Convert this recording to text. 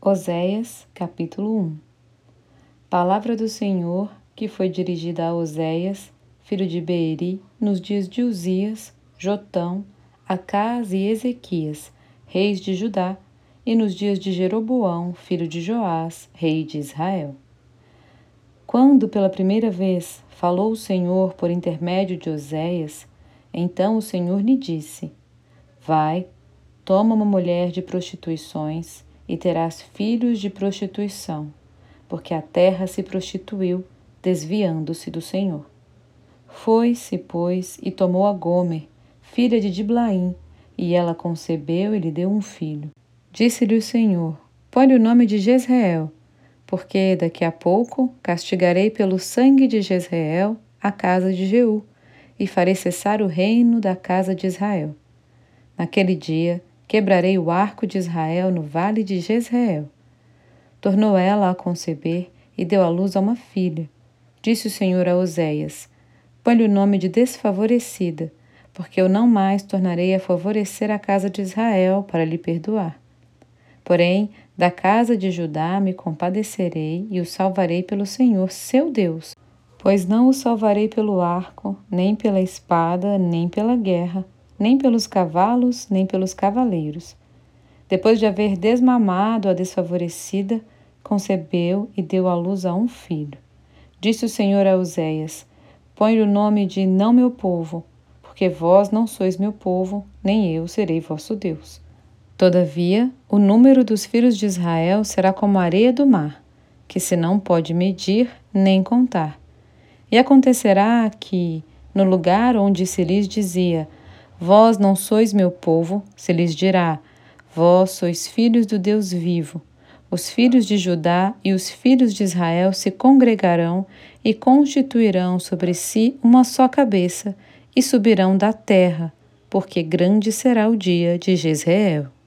Oséias, capítulo 1 Palavra do Senhor que foi dirigida a Oséias, filho de Beeri, nos dias de Uzias, Jotão, Acás e Ezequias, reis de Judá, e nos dias de Jeroboão, filho de Joás, rei de Israel. Quando pela primeira vez falou o Senhor por intermédio de Oséias, então o Senhor lhe disse: Vai, toma uma mulher de prostituições e terás filhos de prostituição, porque a terra se prostituiu, desviando-se do Senhor. Foi-se, pois, e tomou a Gomer, filha de Diblaim, e ela concebeu e lhe deu um filho. Disse-lhe o Senhor: Põe o nome de Jezreel, porque daqui a pouco castigarei pelo sangue de Jezreel a casa de Jeú, e farei cessar o reino da casa de Israel. Naquele dia Quebrarei o arco de Israel no vale de Jezreel. Tornou ela a conceber e deu à luz a uma filha. Disse o Senhor a Oséias: Põe-lhe o nome de desfavorecida, porque eu não mais tornarei a favorecer a casa de Israel para lhe perdoar. Porém, da casa de Judá me compadecerei e o salvarei pelo Senhor, seu Deus. Pois não o salvarei pelo arco, nem pela espada, nem pela guerra, nem pelos cavalos, nem pelos cavaleiros. Depois de haver desmamado a desfavorecida, concebeu e deu à luz a um filho. Disse o Senhor a Uséias: Põe o nome de não meu povo, porque vós não sois meu povo, nem eu serei vosso Deus. Todavia, o número dos filhos de Israel será como a areia do mar, que se não pode medir nem contar. E acontecerá que, no lugar onde se lhes dizia: Vós não sois meu povo, se lhes dirá: Vós sois filhos do Deus vivo. Os filhos de Judá e os filhos de Israel se congregarão e constituirão sobre si uma só cabeça e subirão da terra, porque grande será o dia de Jezreel.